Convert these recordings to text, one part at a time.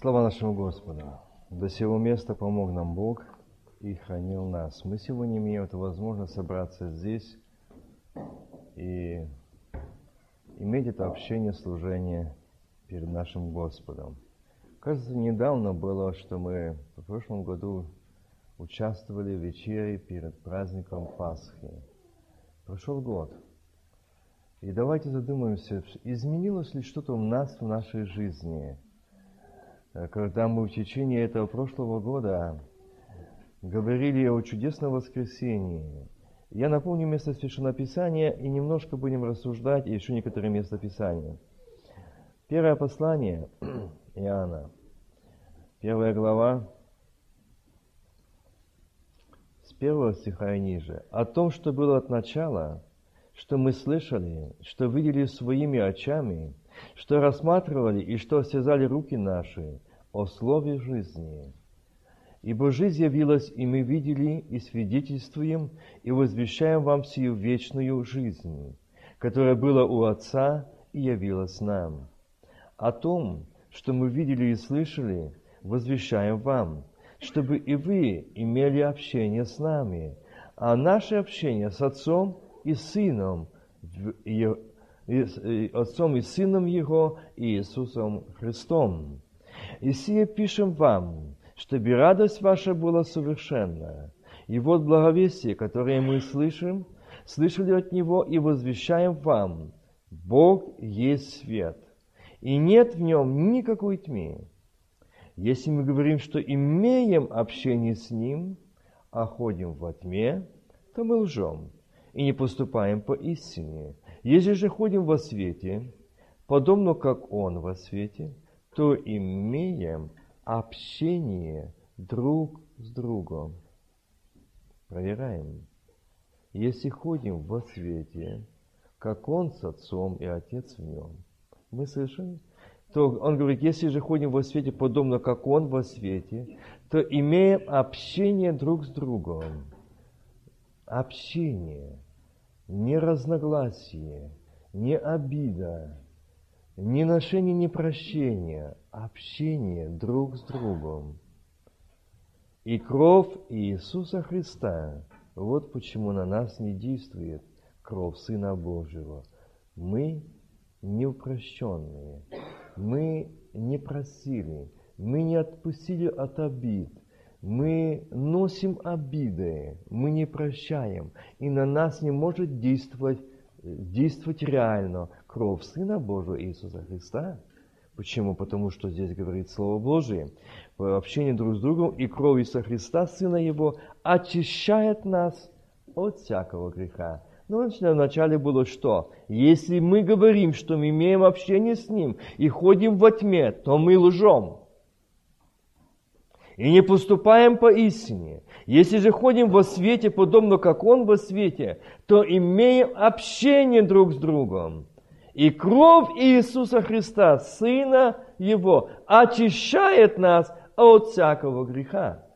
Слава нашему Господу! До сего места помог нам Бог и хранил нас. Мы сегодня имеем эту возможность собраться здесь и иметь это общение, служение перед нашим Господом. Кажется, недавно было, что мы в прошлом году участвовали в вечере перед праздником Пасхи. Прошел год. И давайте задумаемся, изменилось ли что-то у нас в нашей жизни – когда мы в течение этого прошлого года говорили о чудесном воскресении. Я напомню место Священного Писания и немножко будем рассуждать еще некоторые места Писания. Первое послание Иоанна, первая глава, с первого стиха и ниже. О том, что было от начала, что мы слышали, что видели своими очами, что рассматривали и что осязали руки наши, о слове жизни. Ибо жизнь явилась, и мы видели, и свидетельствуем, и возвещаем вам сию вечную жизнь, которая была у Отца и явилась нам. О том, что мы видели и слышали, возвещаем вам, чтобы и вы имели общение с нами, а наше общение с Отцом и Сыном, Отцом и Сыном Его, Иисусом Христом. И сие пишем вам, чтобы радость ваша была совершенна. И вот благовестие, которое мы слышим, слышали от Него и возвещаем вам. Бог есть свет, и нет в нем никакой тьмы. Если мы говорим, что имеем общение с Ним, а ходим во тьме, то мы лжем и не поступаем по истине. Если же ходим во свете, подобно как Он во свете, то имеем общение друг с другом. Проверяем. Если ходим во свете, как Он с Отцом и Отец в Нем, мы слышим, то он говорит, если же ходим во свете, подобно как Он во свете, то имеем общение друг с другом. Общение, не разногласие, не обида, не ношение, не прощение, а общение друг с другом. И кровь Иисуса Христа, вот почему на нас не действует кровь Сына Божьего. Мы не упрощенные, мы не просили, мы не отпустили от обид, мы носим обиды, мы не прощаем, и на нас не может действовать, действовать реально кровь Сына Божьего Иисуса Христа. Почему? Потому что здесь говорит Слово Божие. Общение друг с другом и кровь Иисуса Христа, Сына Его, очищает нас от всякого греха. Но ну, вначале было что? Если мы говорим, что мы имеем общение с Ним и ходим во тьме, то мы лжем. И не поступаем по истине. Если же ходим во свете, подобно как Он во свете, то имеем общение друг с другом. И кровь Иисуса Христа, Сына Его, очищает нас от всякого греха.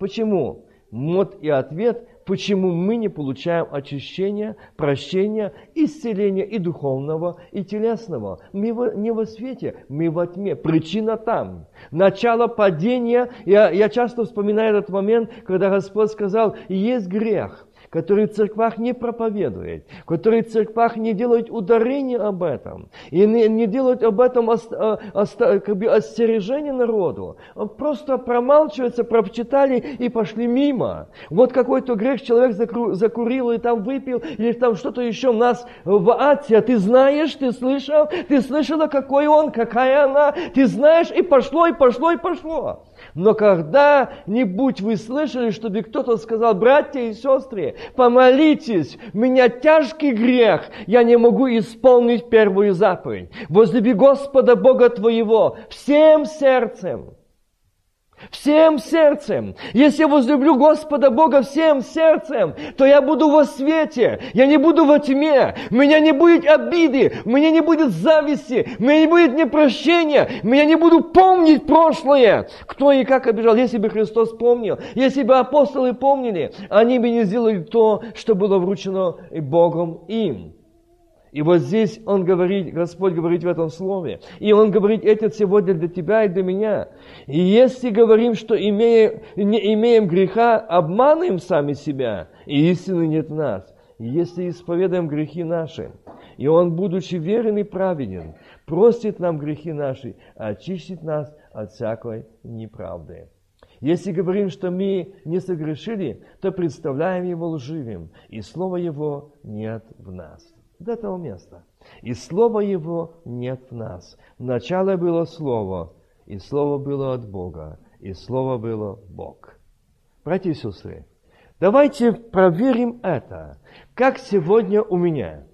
Почему? Вот и ответ, почему мы не получаем очищения, прощения, исцеления и духовного, и телесного. Мы не во свете, мы во тьме. Причина там. Начало падения, я, я часто вспоминаю этот момент, когда Господь сказал, есть грех – которые в церквах не проповедуют, которые в церквах не делают ударение об этом, и не, не делают об этом ост, а, ост, как бы остережение народу. Просто промалчиваются, прочитали и пошли мимо. Вот какой-то грех человек закру, закурил и там выпил, или там что-то еще у нас в Ате. А ты знаешь, ты слышал, ты слышала, какой он, какая она, ты знаешь, и пошло, и пошло, и пошло. Но когда-нибудь вы слышали, чтобы кто-то сказал, братья и сестры, помолитесь, меня тяжкий грех, я не могу исполнить первую заповедь. Возлюби Господа Бога твоего всем сердцем, всем сердцем. Если я возлюблю Господа Бога всем сердцем, то я буду во свете, я не буду во тьме, у меня не будет обиды, у меня не будет зависти, у меня не будет непрощения, меня не буду помнить прошлое, кто и как обижал. Если бы Христос помнил, если бы апостолы помнили, они бы не сделали то, что было вручено Богом им. И вот здесь Он говорит, Господь говорит в этом слове. И Он говорит, это сегодня для тебя и для меня. И если говорим, что имея, не имеем греха, обманываем сами себя, и истины нет в нас. И если исповедаем грехи наши, и Он, будучи верен и праведен, простит нам грехи наши, очистит нас от всякой неправды. Если говорим, что мы не согрешили, то представляем Его лживым, и Слова Его нет в нас до этого места. И Слова Его нет в нас. Вначале было Слово, и Слово было от Бога, и Слово было Бог. Братья и сестры, давайте проверим это. Как сегодня у меня,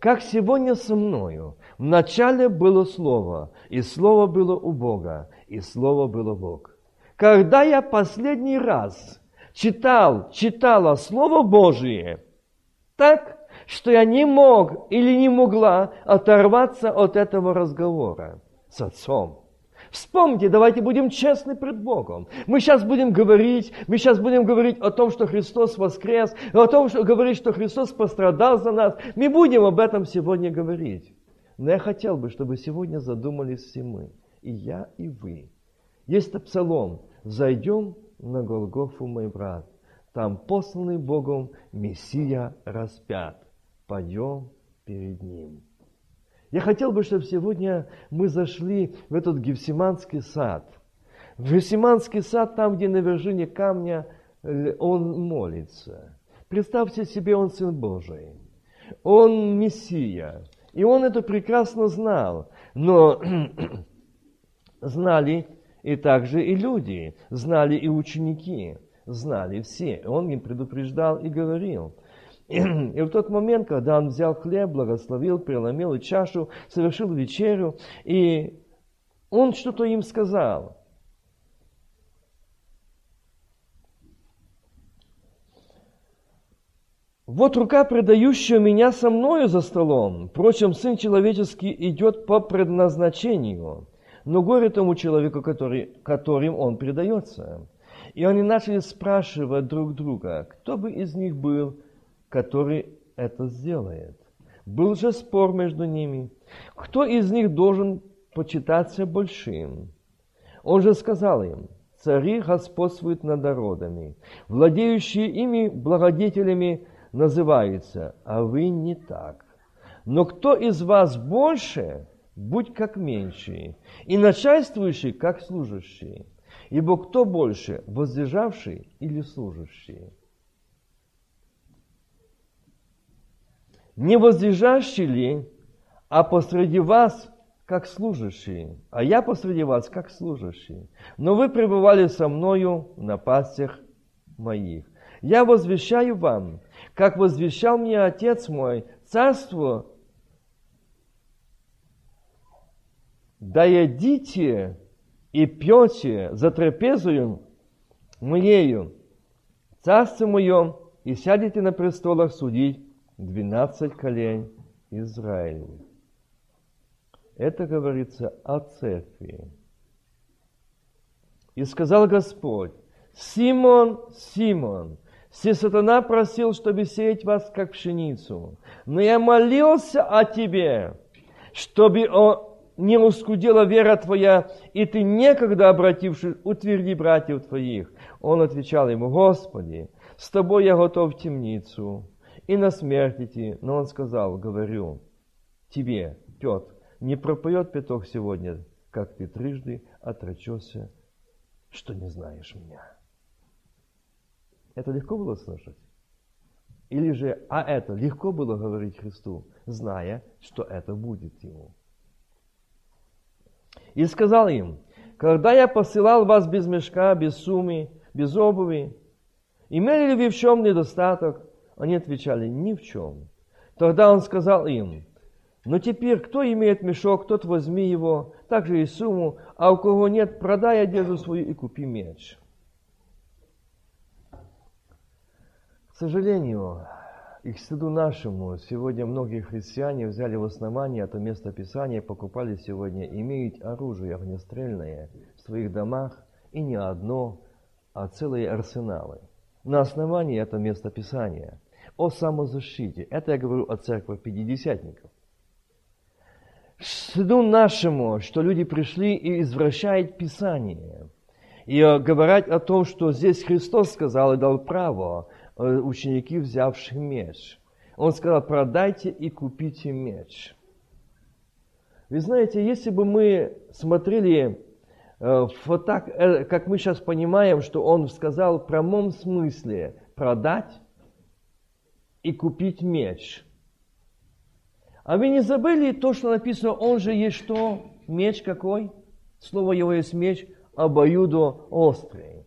как сегодня со мною. Вначале было Слово, и Слово было у Бога, и Слово было Бог. Когда я последний раз читал, читала Слово Божие, так, что я не мог или не могла оторваться от этого разговора с отцом. Вспомните, давайте будем честны пред Богом. Мы сейчас будем говорить, мы сейчас будем говорить о том, что Христос воскрес, о том, что говорить, что Христос пострадал за нас. Мы будем об этом сегодня говорить. Но я хотел бы, чтобы сегодня задумались все мы, и я, и вы. Есть псалом «Зайдем на Голгофу, мой брат, там посланный Богом Мессия распят» пойдем перед Ним. Я хотел бы, чтобы сегодня мы зашли в этот Гефсиманский сад. В Гефсиманский сад, там, где на вершине камня он молится. Представьте себе, он Сын Божий. Он Мессия. И он это прекрасно знал. Но знали и также и люди, знали и ученики, знали все. Он им предупреждал и говорил – и, в тот момент, когда он взял хлеб, благословил, преломил чашу, совершил вечерю, и он что-то им сказал. Вот рука, предающая меня со мною за столом. Впрочем, Сын Человеческий идет по предназначению, но горе тому человеку, который, которым он предается. И они начали спрашивать друг друга, кто бы из них был который это сделает. Был же спор между ними. Кто из них должен почитаться большим? Он же сказал им, цари господствуют над народами, владеющие ими благодетелями называются, а вы не так. Но кто из вас больше, будь как меньший, и начальствующий, как служащий. Ибо кто больше, воздержавший или служащий? Не возлежащий ли, а посреди вас, как служащие, а я посреди вас, как служащий. Но вы пребывали со мною на пастях моих. Я возвещаю вам, как возвещал мне Отец мой, царство, да едите и пьете за трапезою моею, царство мое, и сядете на престолах судить 12 колен Израилевых. Это говорится о церкви. И сказал Господь, Симон, Симон, все сатана просил, чтобы сеять вас, как пшеницу. Но я молился о тебе, чтобы не ускудела вера твоя, и ты некогда обратившись, утверди братьев твоих. Он отвечал ему, Господи, с тобой я готов в темницу, и на смерть идти. Но он сказал, говорю, тебе, Петр, не пропоет петух сегодня, как ты трижды отречешься, что не знаешь меня. Это легко было слышать? Или же, а это легко было говорить Христу, зная, что это будет ему. И сказал им, когда я посылал вас без мешка, без суммы, без обуви, имели ли вы в чем недостаток? Они отвечали, ни в чем. Тогда он сказал им, но теперь кто имеет мешок, тот возьми его, также и сумму, а у кого нет, продай одежду свою и купи меч. К сожалению, и к стыду нашему, сегодня многие христиане взяли в основание это место Писания, покупали сегодня, имеют оружие огнестрельное в своих домах, и не одно, а целые арсеналы. На основании это место Писания – о самозащите. Это я говорю о церкви пятидесятников. стыду нашему, что люди пришли и извращают Писание. И э, говорят о том, что здесь Христос сказал и дал право э, ученики, взявшие меч. Он сказал, продайте и купите меч. Вы знаете, если бы мы смотрели э, вот так, как мы сейчас понимаем, что он сказал в прямом смысле продать и купить меч – а вы не забыли то, что написано, он же есть что? Меч какой? Слово его есть меч, обоюдо острый.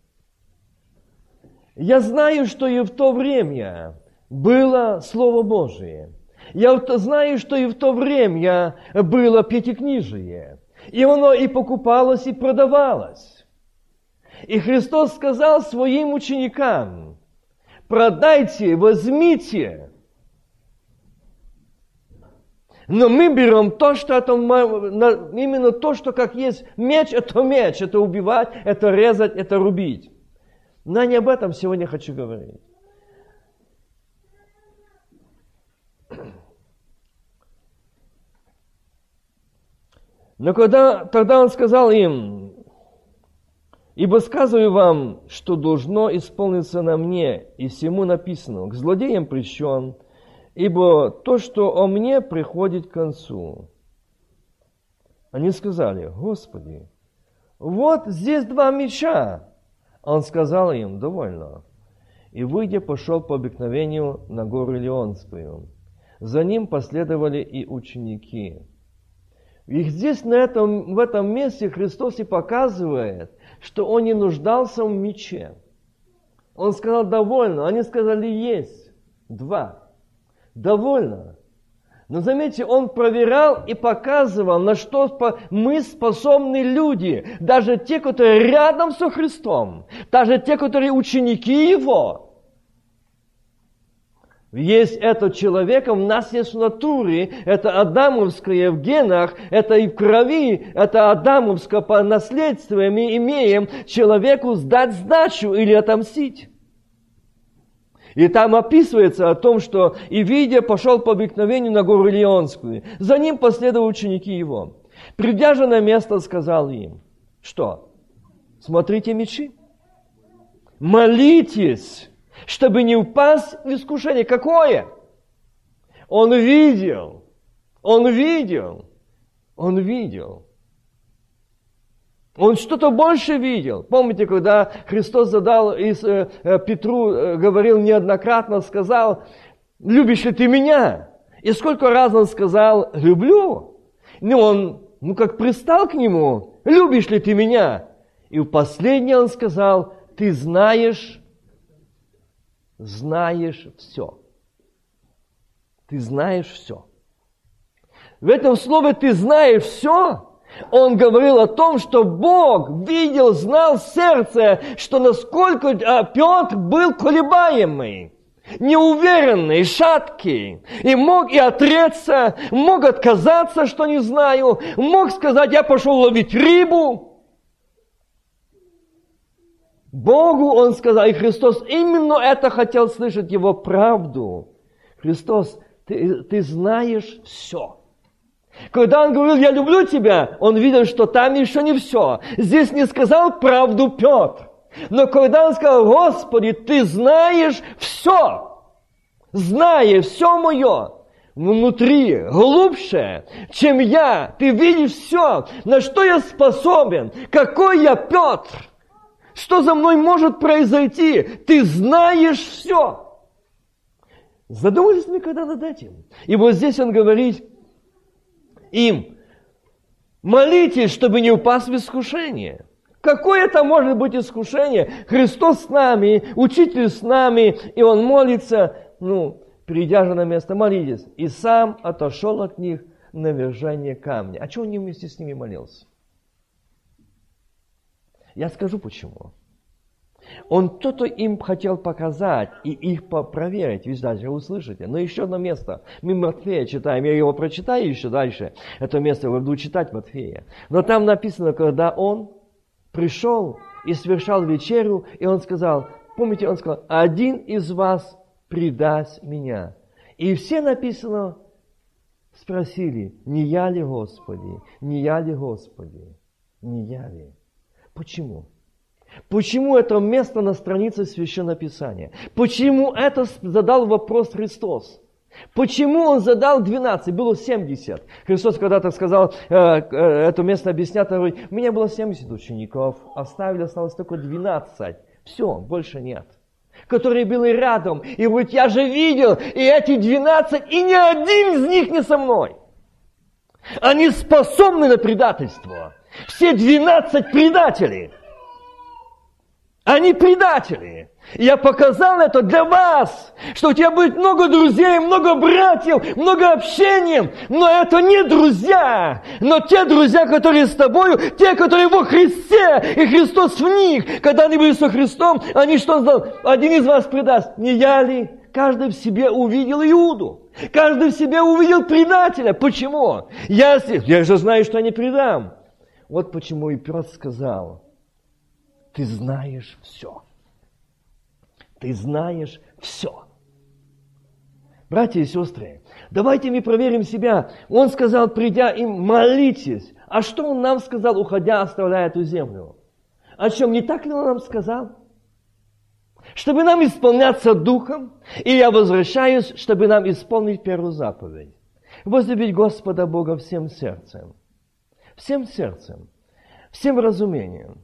Я знаю, что и в то время было Слово Божие. Я знаю, что и в то время было пятикнижие. И оно и покупалось, и продавалось. И Христос сказал своим ученикам, продайте, возьмите, но мы берем то, что это, именно то, что как есть меч, это меч, это убивать, это резать, это рубить. Но не об этом сегодня хочу говорить. Но когда, тогда он сказал им, «Ибо сказываю вам, что должно исполниться на мне, и всему написано, к злодеям прищен, ибо то, что о мне, приходит к концу. Они сказали, Господи, вот здесь два меча. Он сказал им, довольно. И, выйдя, пошел по обыкновению на гору Леонскую. За ним последовали и ученики. И здесь, на этом, в этом месте, Христос и показывает, что Он не нуждался в мече. Он сказал, довольно. Они сказали, есть. Два довольно. Но заметьте, он проверял и показывал, на что мы способны люди, даже те, которые рядом со Христом, даже те, которые ученики Его. Есть это человеком, у нас есть в натуре, это адамовское в генах, это и в крови, это адамовское по наследству мы имеем человеку сдать сдачу или отомстить. И там описывается о том, что и видя пошел по обыкновению на гору Леонскую. За ним последовали ученики его. Придя же на место, сказал им, что? Смотрите мечи. Молитесь, чтобы не упасть в искушение. Какое? Он видел. Он видел. Он видел. Он что-то больше видел. Помните, когда Христос задал и э, э, Петру э, говорил неоднократно, сказал, любишь ли ты меня? И сколько раз он сказал, люблю. Ну, он, ну, как пристал к нему, любишь ли ты меня? И в последний он сказал, ты знаешь, знаешь все. Ты знаешь все. В этом слове ты знаешь все он говорил о том, что Бог видел, знал сердце, что насколько а, Петр был колебаемый, неуверенный, шаткий, и мог и отреться, мог отказаться, что не знаю, мог сказать, я пошел ловить рыбу. Богу он сказал, и Христос именно это хотел слышать, его правду. Христос, ты, ты знаешь все. Когда он говорил, я люблю тебя, он видел, что там еще не все. Здесь не сказал правду Петр. Но когда он сказал, Господи, ты знаешь все, зная все мое, внутри, глубже, чем я, ты видишь все, на что я способен, какой я Петр, что за мной может произойти, ты знаешь все. Задумались мы когда над этим? И вот здесь он говорит, им, молитесь, чтобы не упасть в искушение. Какое это может быть искушение? Христос с нами, Учитель с нами, и Он молится, ну, придя же на место, молитесь. И сам отошел от них на вержание камня. А чего он не вместе с ними молился? Я скажу почему. Он то-то им хотел показать и их проверить. Вы даже услышите. Но еще одно место. Мы Матфея читаем. Я его прочитаю еще дальше. Это место я буду читать Матфея. Но там написано, когда он пришел и совершал вечерю, и он сказал, помните, он сказал, один из вас предаст меня. И все написано, спросили, не я ли Господи, не я ли Господи, не я ли? Почему? Почему это место на странице Священного Писания? Почему это задал вопрос Христос? Почему он задал 12, было 70? Христос когда-то сказал, э, э, это место объяснят, у меня было 70 учеников, оставили, осталось только 12. Все, больше нет. Которые были рядом. И говорит, я же видел, и эти 12, и ни один из них не со мной. Они способны на предательство. Все 12 предатели. Они предатели. Я показал это для вас, что у тебя будет много друзей, много братьев, много общения, но это не друзья, но те друзья, которые с тобою, те, которые во Христе, и Христос в них. Когда они были со Христом, они что сказал? Один из вас предаст. Не я ли? Каждый в себе увидел Иуду. Каждый в себе увидел предателя. Почему? Я, я же знаю, что я не предам. Вот почему и Петр сказал, ты знаешь все. Ты знаешь все. Братья и сестры, давайте мы проверим себя. Он сказал, придя им, молитесь. А что он нам сказал, уходя, оставляя эту землю? О чем не так ли он нам сказал? Чтобы нам исполняться духом, и я возвращаюсь, чтобы нам исполнить первую заповедь. Возлюбить Господа Бога всем сердцем. Всем сердцем. Всем разумением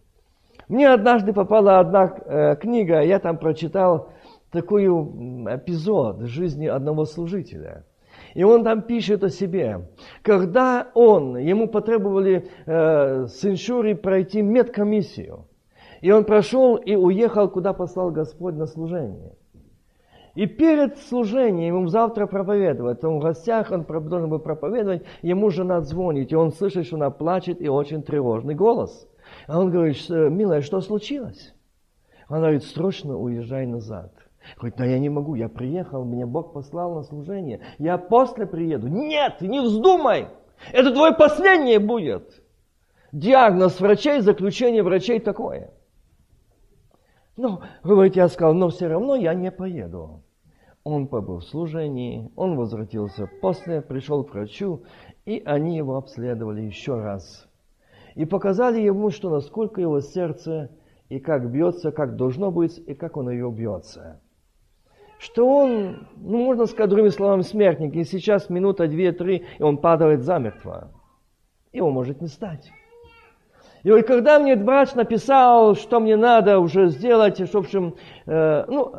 мне однажды попала одна э, книга, я там прочитал такой эпизод жизни одного служителя. И он там пишет о себе. Когда он, ему потребовали э, с иншури пройти медкомиссию. И он прошел и уехал, куда послал Господь на служение. И перед служением ему завтра проповедовать, он в гостях, он должен был проповедовать, ему жена звонит, и он слышит, что она плачет, и очень тревожный голос. А он говорит, милая, что случилось? Она говорит, срочно уезжай назад. Говорит, да я не могу, я приехал, меня Бог послал на служение. Я после приеду. Нет, не вздумай. Это твое последнее будет. Диагноз врачей, заключение врачей такое. Ну, говорит, я сказал, но все равно я не поеду. Он побыл в служении, он возвратился после, пришел к врачу, и они его обследовали еще раз и показали ему, что насколько его сердце и как бьется, как должно быть, и как он ее бьется. Что он, ну, можно сказать другими словами, смертник, и сейчас минута, две, три, и он падает замертво. Его может не стать. И вот когда мне врач написал, что мне надо уже сделать, в общем, э, ну,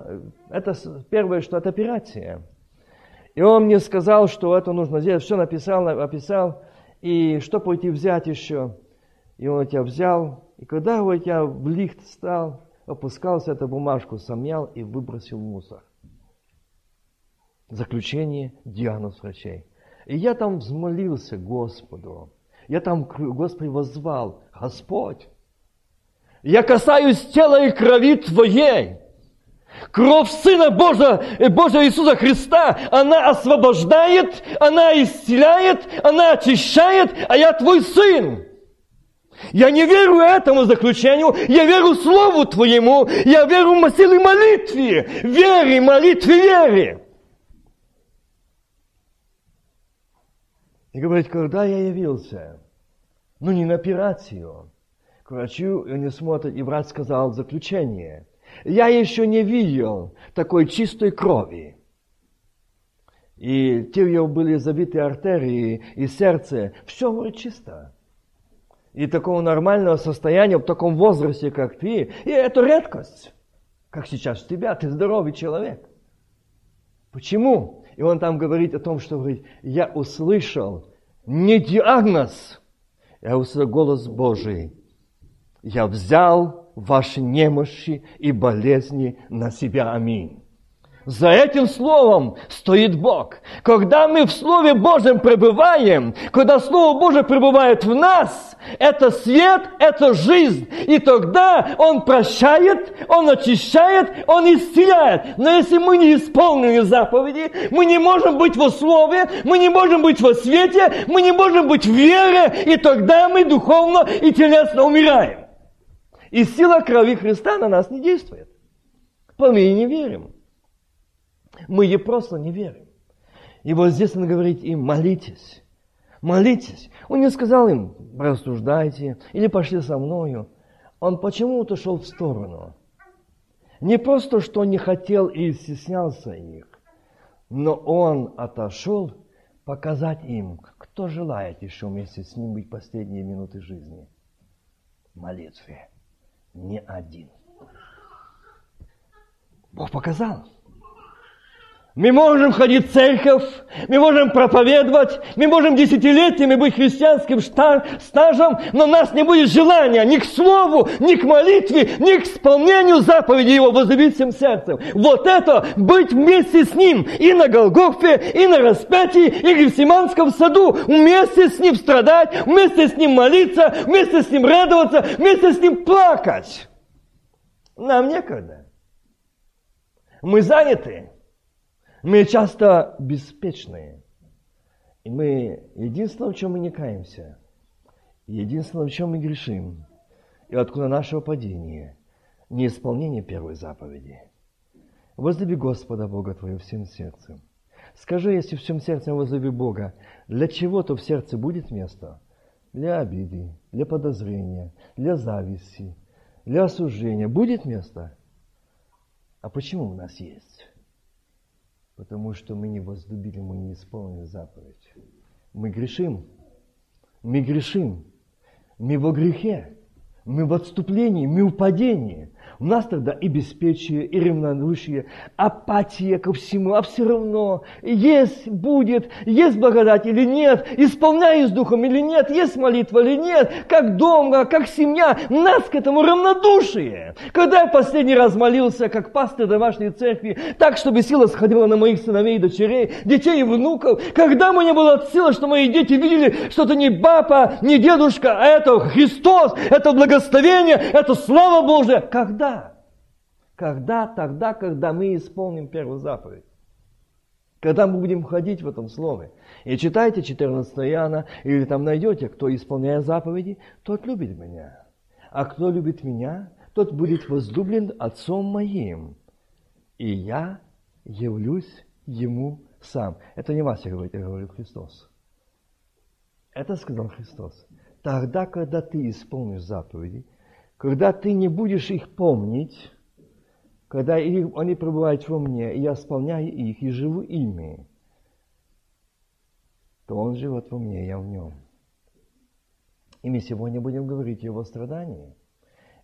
это первое, что это операция. И он мне сказал, что это нужно сделать, все написал, описал, и что пойти взять еще – и он тебя взял, и когда его тебя в лифт стал, опускался, эту бумажку сомнял и выбросил в мусор. Заключение, диагноз врачей. И я там взмолился Господу. Я там Господи возвал, Господь, я касаюсь тела и крови Твоей. Кровь Сына Божия, э, Божия Иисуса Христа, она освобождает, она исцеляет, она очищает, а я Твой Сын. Я не верю этому заключению, я верю Слову Твоему, я верю в силы молитве, вере, молитве, вере. И говорит, когда я явился, ну не на операцию, к врачу, и не смотрит, и врач сказал заключение. Я еще не видел такой чистой крови. И те его были забиты артерии и сердце. Все говорит чисто и такого нормального состояния в таком возрасте, как ты. И это редкость, как сейчас у тебя, ты здоровый человек. Почему? И он там говорит о том, что говорит, я услышал не диагноз, я услышал голос Божий. Я взял ваши немощи и болезни на себя. Аминь. За этим словом стоит Бог. Когда мы в Слове Божьем пребываем, когда Слово Божье пребывает в нас, это свет, это жизнь. И тогда Он прощает, Он очищает, Он исцеляет. Но если мы не исполнили заповеди, мы не можем быть во Слове, мы не можем быть во свете, мы не можем быть в вере, и тогда мы духовно и телесно умираем. И сила крови Христа на нас не действует. Мы не верим. Мы ей просто не верим. И вот здесь он говорит им, молитесь, молитесь. Он не сказал им, рассуждайте или пошли со мною. Он почему-то шел в сторону. Не просто, что не хотел и стеснялся их, но он отошел показать им, кто желает еще вместе с ним быть последние минуты жизни. Молитве. Не один. Бог показал. Мы можем ходить в церковь, мы можем проповедовать, мы можем десятилетиями быть христианским стажем, но у нас не будет желания ни к слову, ни к молитве, ни к исполнению заповеди Его возлюбить всем сердцем. Вот это быть вместе с Ним и на Голгофе, и на распятии, и в Гефсиманском саду, вместе с Ним страдать, вместе с Ним молиться, вместе с Ним радоваться, вместе с Ним плакать. Нам некогда. Мы заняты. Мы часто беспечные. И мы единственное, в чем мы не каемся, единственное, в чем мы грешим, и откуда наше падение, не исполнение первой заповеди. Возлюби Господа Бога твоего всем сердцем. Скажи, если всем сердцем возлюби Бога, для чего-то в сердце будет место? Для обиды, для подозрения, для зависти, для осуждения. Будет место? А почему у нас есть? Потому что мы не возлюбили, мы не исполнили заповедь. Мы грешим. Мы грешим. Мы во грехе. Мы в отступлении, мы в падении. У нас тогда и беспечие, и равнодушие, апатия ко всему, а все равно есть, будет, есть благодать или нет, исполняюсь духом или нет, есть молитва или нет, как дома, как семья, нас к этому равнодушие. Когда я последний раз молился, как пастор домашней церкви, так, чтобы сила сходила на моих сыновей и дочерей, детей и внуков, когда мне было сила, что мои дети видели, что это не папа, не дедушка, а это Христос, это благословение, это слава Божья, когда когда? Тогда, когда мы исполним первую заповедь. Когда мы будем входить в этом слове. И читайте 14 Иоанна, или там найдете, кто исполняет заповеди, тот любит меня. А кто любит меня, тот будет возлюблен Отцом моим. И я явлюсь Ему сам. Это не Вася говорит, это говорит Христос. Это сказал Христос. Тогда, когда ты исполнишь заповеди, когда ты не будешь их помнить, когда они пребывают во мне, и я исполняю их, и живу ими, то Он живет во мне, я в Нем. И мы сегодня будем говорить о Его страдании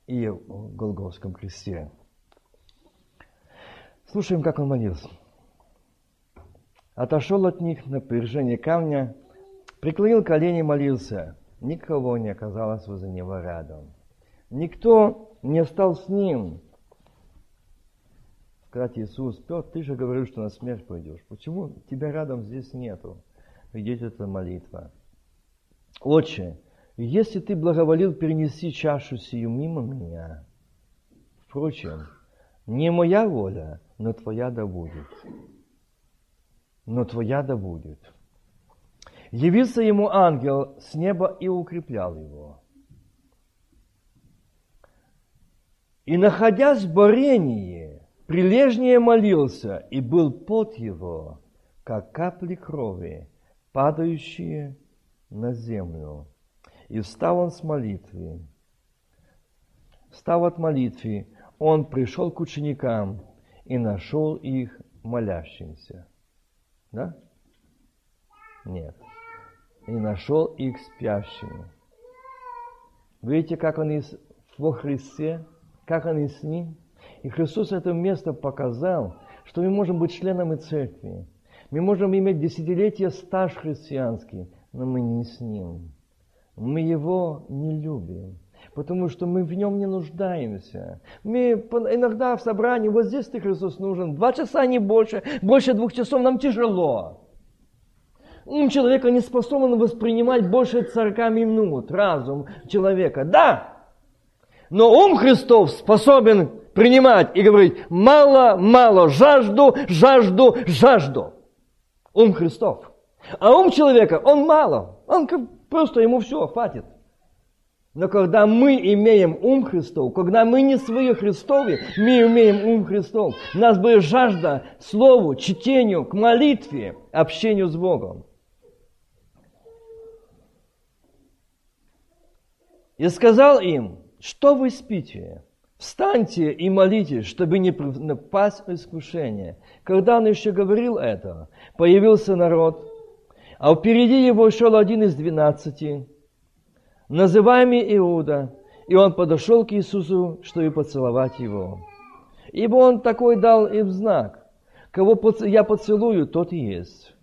и о Голгофском кресте. Слушаем, как Он молился. Отошел от них на напряжение камня, преклонил колени и молился. Никого не оказалось возле него рядом. Никто не стал с ним сказать, Иисус, Петр, ты же говорил, что на смерть пойдешь. Почему тебя рядом здесь нету? Идет эта молитва. Отче, если ты благоволил перенести чашу сию мимо меня, впрочем, не моя воля, но твоя да будет. Но твоя да будет. Явился ему ангел с неба и укреплял его. И находясь в борении, Прилежнее молился, и был пот его, как капли крови, падающие на землю. И встал он с молитвы. Встав от молитвы, он пришел к ученикам и нашел их молящимся. Да? Нет. И нашел их спящими. Видите, как они во Христе, как они с Ним? И Христос это место показал, что мы можем быть членами церкви. Мы можем иметь десятилетия стаж христианский, но мы не с Ним. Мы Его не любим, потому что мы в Нем не нуждаемся. Мы иногда в собрании, вот здесь ты, Христос, нужен. Два часа, не больше. Больше двух часов нам тяжело. Ум человека не способен воспринимать больше 40 минут. Разум человека. Да, но ум Христов способен принимать и говорить, мало, мало, жажду, жажду, жажду. Ум Христов. А ум человека, он мало. Он просто ему все хватит. Но когда мы имеем ум Христов, когда мы не свои Христовы, мы имеем ум Христов, у нас будет жажда слову, чтению, к молитве, общению с Богом. И сказал им, что вы спите? Встаньте и молитесь, чтобы не напасть в искушение. Когда он еще говорил это, появился народ, а впереди его шел один из двенадцати, называемый Иуда, и он подошел к Иисусу, чтобы поцеловать его. Ибо он такой дал им знак, кого я поцелую, тот и есть.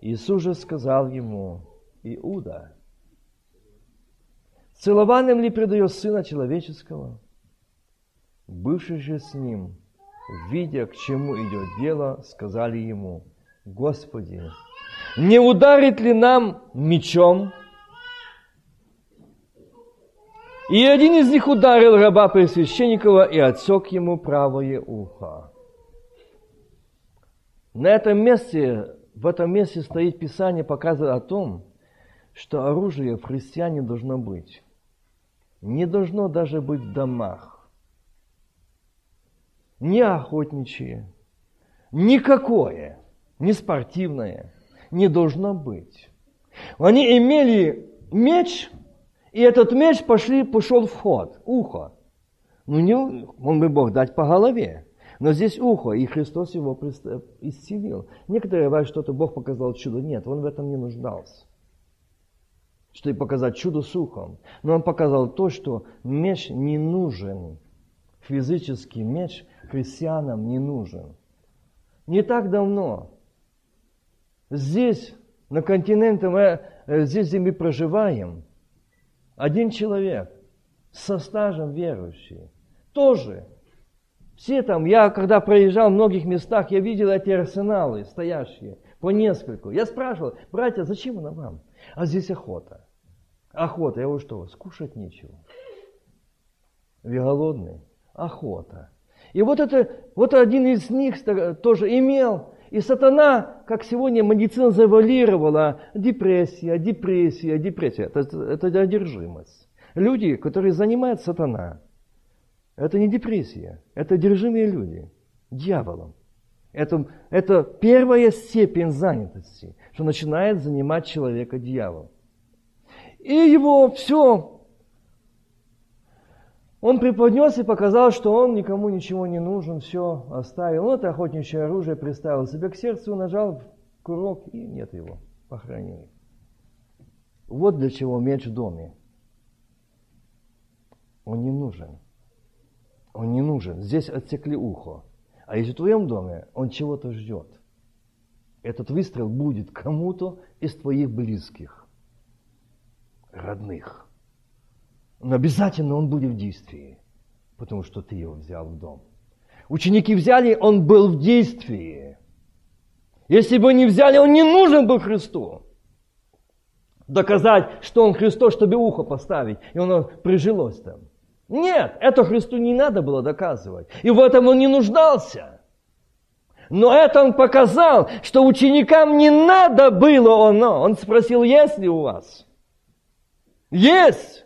Иисус же сказал ему, Иуда, целованием ли предает Сына Человеческого? Бывший же с ним, видя, к чему идет дело, сказали ему, Господи, не ударит ли нам мечом? И один из них ударил раба Пресвященникова и отсек ему правое ухо. На этом месте, в этом месте стоит Писание, показывает о том, что оружие в христиане должно быть. Не должно даже быть в домах не охотничье, никакое, не спортивное не должно быть. Они имели меч, и этот меч пошли, пошел в ход, ухо. Ну, не, он бы Бог дать по голове. Но здесь ухо, и Христос его исцелил. Некоторые говорят, что-то Бог показал чудо. Нет, он в этом не нуждался. Чтобы показать чудо с ухом. Но он показал то, что меч не нужен. Физический меч христианам не нужен. Не так давно здесь, на континенте, мы, э, здесь, где мы проживаем, один человек со стажем верующий, тоже все там, я когда проезжал в многих местах, я видел эти арсеналы стоящие, по нескольку. Я спрашивал, братья, зачем она вам? А здесь охота. Охота, я говорю, что, скушать нечего. Вы голодный? Охота. И вот, это, вот один из них тоже имел. И сатана, как сегодня медицина завалировала, депрессия, депрессия, депрессия. Это, это одержимость. Люди, которые занимают сатана, это не депрессия, это одержимые люди дьяволом. Это, это первая степень занятости, что начинает занимать человека дьявол. И его все он преподнес и показал, что он никому ничего не нужен, все оставил. Вот охотничье оружие приставил себе к сердцу, нажал курок и нет его, похоронил. Вот для чего меч в доме. Он не нужен. Он не нужен. Здесь отсекли ухо. А если в твоем доме он чего-то ждет, этот выстрел будет кому-то из твоих близких, родных. Но обязательно он будет в действии, потому что ты его взял в дом. Ученики взяли, он был в действии. Если бы не взяли, он не нужен был Христу. Доказать, что он Христос, чтобы ухо поставить, и оно прижилось там. Нет, это Христу не надо было доказывать. И в этом он не нуждался. Но это он показал, что ученикам не надо было оно. Он спросил, есть ли у вас? Есть.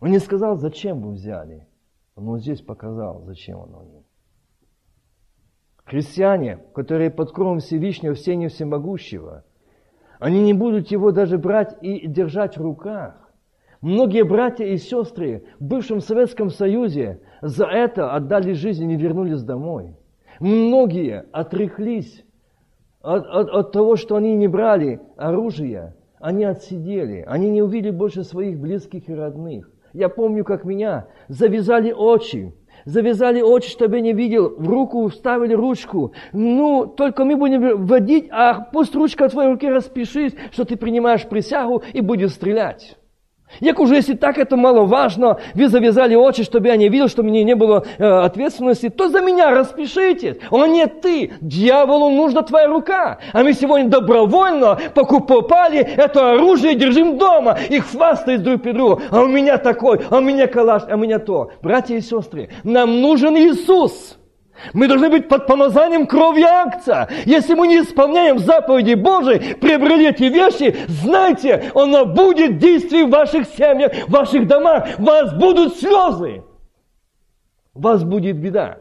Он не сказал, зачем вы взяли. Он здесь показал, зачем оно им. Христиане, которые под кровом Всевышнего в сене всемогущего, они не будут его даже брать и держать в руках. Многие братья и сестры в бывшем Советском Союзе за это отдали жизнь и не вернулись домой. Многие отреклись от, от, от того, что они не брали оружие, они отсидели, они не увидели больше своих близких и родных. Я помню, как меня завязали очи. Завязали очи, чтобы не видел. В руку вставили ручку. Ну, только мы будем водить, а пусть ручка в твоей руке распишись, что ты принимаешь присягу и будешь стрелять. Як уже, если так это маловажно, вы завязали очи, чтобы я не видел, что мне не было э, ответственности, то за меня распишитесь. О нет, ты, дьяволу нужна твоя рука. А мы сегодня добровольно покупали это оружие и держим дома. Их хвастают друг перед другом. А у меня такой, а у меня калаш, а у меня то. Братья и сестры, нам нужен Иисус. Мы должны быть под помазанием крови акция. Если мы не исполняем заповеди Божьей, приобрели эти вещи, знайте, оно будет действие в ваших семьях, в ваших домах. Вас будут слезы. Вас будет беда.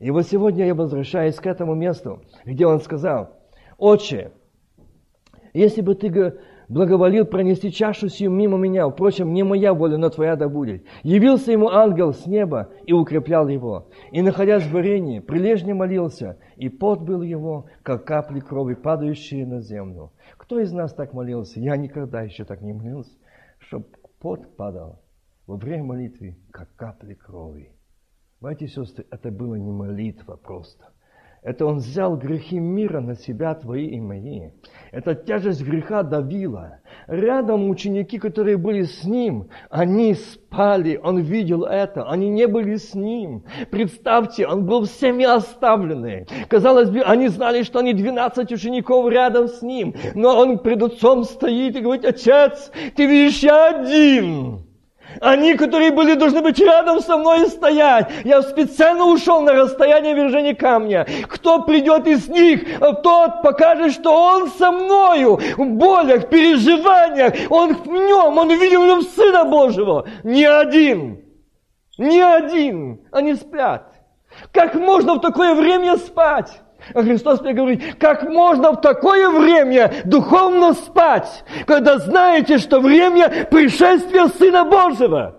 И вот сегодня я возвращаюсь к этому месту, где он сказал, «Отче, если бы ты благоволил пронести чашу сию мимо меня. Впрочем, не моя воля, но твоя да будет. Явился ему ангел с неба и укреплял его. И, находясь в варенье, прилежно молился, и пот был его, как капли крови, падающие на землю. Кто из нас так молился? Я никогда еще так не молился, чтобы пот падал во время молитвы, как капли крови. Братья и сестры, это было не молитва просто. Это он взял грехи мира на себя, твои и мои. Эта тяжесть греха давила. Рядом ученики, которые были с ним, они спали, он видел это, они не были с ним. Представьте, он был всеми оставленный. Казалось бы, они знали, что они 12 учеников рядом с ним, но он пред отцом стоит и говорит, отец, ты видишь, я один. Они, которые были, должны быть рядом со мной стоять. Я специально ушел на расстояние вержения камня. Кто придет из них, тот покажет, что он со мною в болях, переживаниях. Он в нем, он видел в нем Сына Божьего. Не один. Не один. Они спят. Как можно в такое время спать? А Христос мне говорит, как можно в такое время духовно спать, когда знаете, что время пришествия Сына Божьего?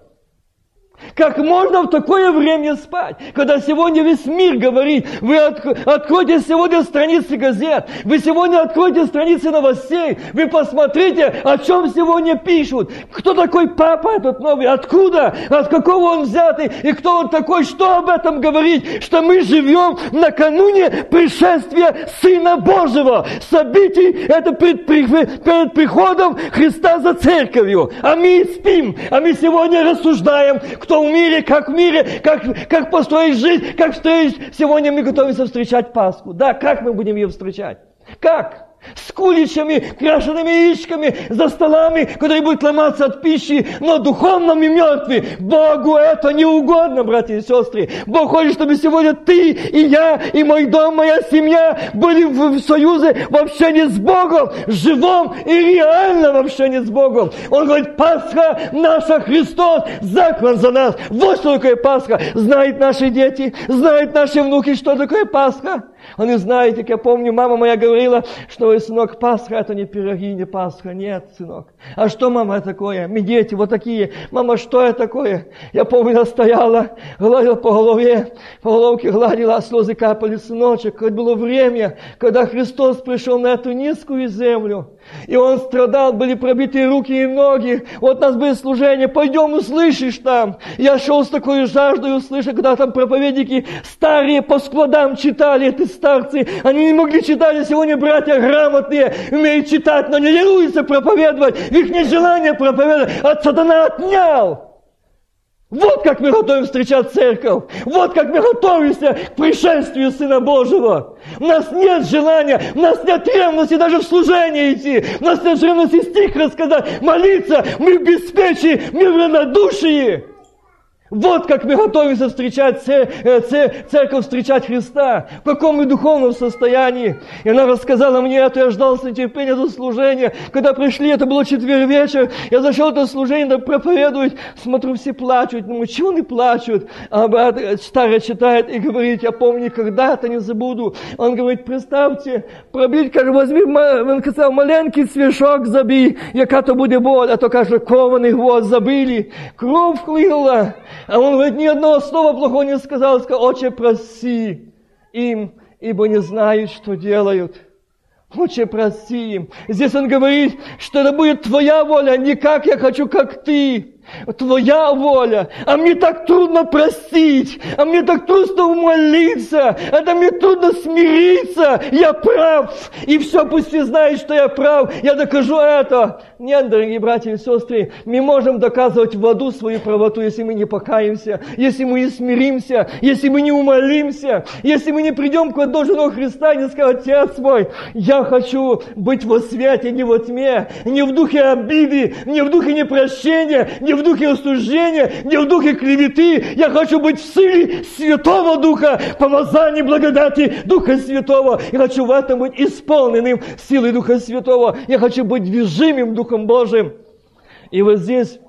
Как можно в такое время спать, когда сегодня весь мир говорит, вы откройте сегодня страницы газет, вы сегодня откройте страницы новостей, вы посмотрите, о чем сегодня пишут, кто такой папа этот новый, откуда, от какого он взятый, и кто он такой, что об этом говорит, что мы живем накануне пришествия Сына Божьего, событий, это перед, перед приходом Христа за церковью, а мы спим, а мы сегодня рассуждаем, кто в мире, как в мире, как, как построить жизнь, как встретить. Сегодня мы готовимся встречать Пасху. Да, как мы будем ее встречать? Как? С куличами, крашенными яичками, за столами, которые будут ломаться от пищи, но духовно мы мертвы. Богу это не угодно, братья и сестры. Бог хочет, чтобы сегодня ты и я, и мой дом, моя семья были в, в союзе, в общении с Богом, живом и реально в общении с Богом. Он говорит, Пасха наша, Христос, заклан за нас. Вот что такое Пасха. Знают наши дети, знают наши внуки, что такое Пасха. Они знают, как я помню, мама моя говорила, что, сынок, Пасха это не пироги, не Пасха. Нет, сынок. А что, мама, такое? Мы дети вот такие. Мама, что это такое? Я помню, я стояла, гладила по голове, по головке гладила, а слезы капали, сыночек. Хоть было время, когда Христос пришел на эту низкую землю. И он страдал, были пробиты руки и ноги. Вот нас были служения, пойдем услышишь там. Я шел с такой жаждой услышать, когда там проповедники старые по складам читали, эти старцы. Они не могли читать, а сегодня братья грамотные, умеют читать, но не ленуются проповедовать. Их нежелание проповедовать, от сатана отнял. Вот как мы готовим встречать церковь. Вот как мы готовимся к пришествию Сына Божьего. У нас нет желания, у нас нет ревности даже в служение идти. У нас нет ревности стих рассказать, молиться. Мы в беспечии, мы в равнодушии. Вот как мы готовимся встречать э, церковь, встречать Христа. В каком мы духовном состоянии. И она рассказала мне это, я ждал с нетерпением это служение. Когда пришли, это было четверг вечер, я зашел это служение, проповедует, смотрю, все плачут. Думаю, чего они плачут? А брат старый читает и говорит, я помню, никогда это не забуду. Он говорит, представьте, пробить, как возьми, он сказал, маленький свешок забей, яка то буде боль, а то, каже, кований гвоздь забили. Кровь хлынула. А он говорит, ни одного слова плохого не сказал. Сказал, отче, проси им, ибо не знают, что делают. Отче, прости им. Здесь он говорит, что это будет твоя воля, не как я хочу, как ты. Твоя воля. А мне так трудно простить. А мне так трудно умолиться. Это мне трудно смириться. Я прав. И все, пусть все знают, что я прав. Я докажу это. Нет, дорогие братья и сестры, мы можем доказывать в аду свою правоту, если мы не покаемся, если мы не смиримся, если мы не умолимся, если мы не придем к одному Христа и не скажем, Отец мой, я хочу быть во свете, не во тьме, не в духе обиды, не в духе непрощения, не в в духе осуждения, не в духе клеветы. Я хочу быть в силе Святого Духа, помазания благодати Духа Святого. Я хочу в этом быть исполненным силой Духа Святого. Я хочу быть движимым Духом Божьим. И вот здесь,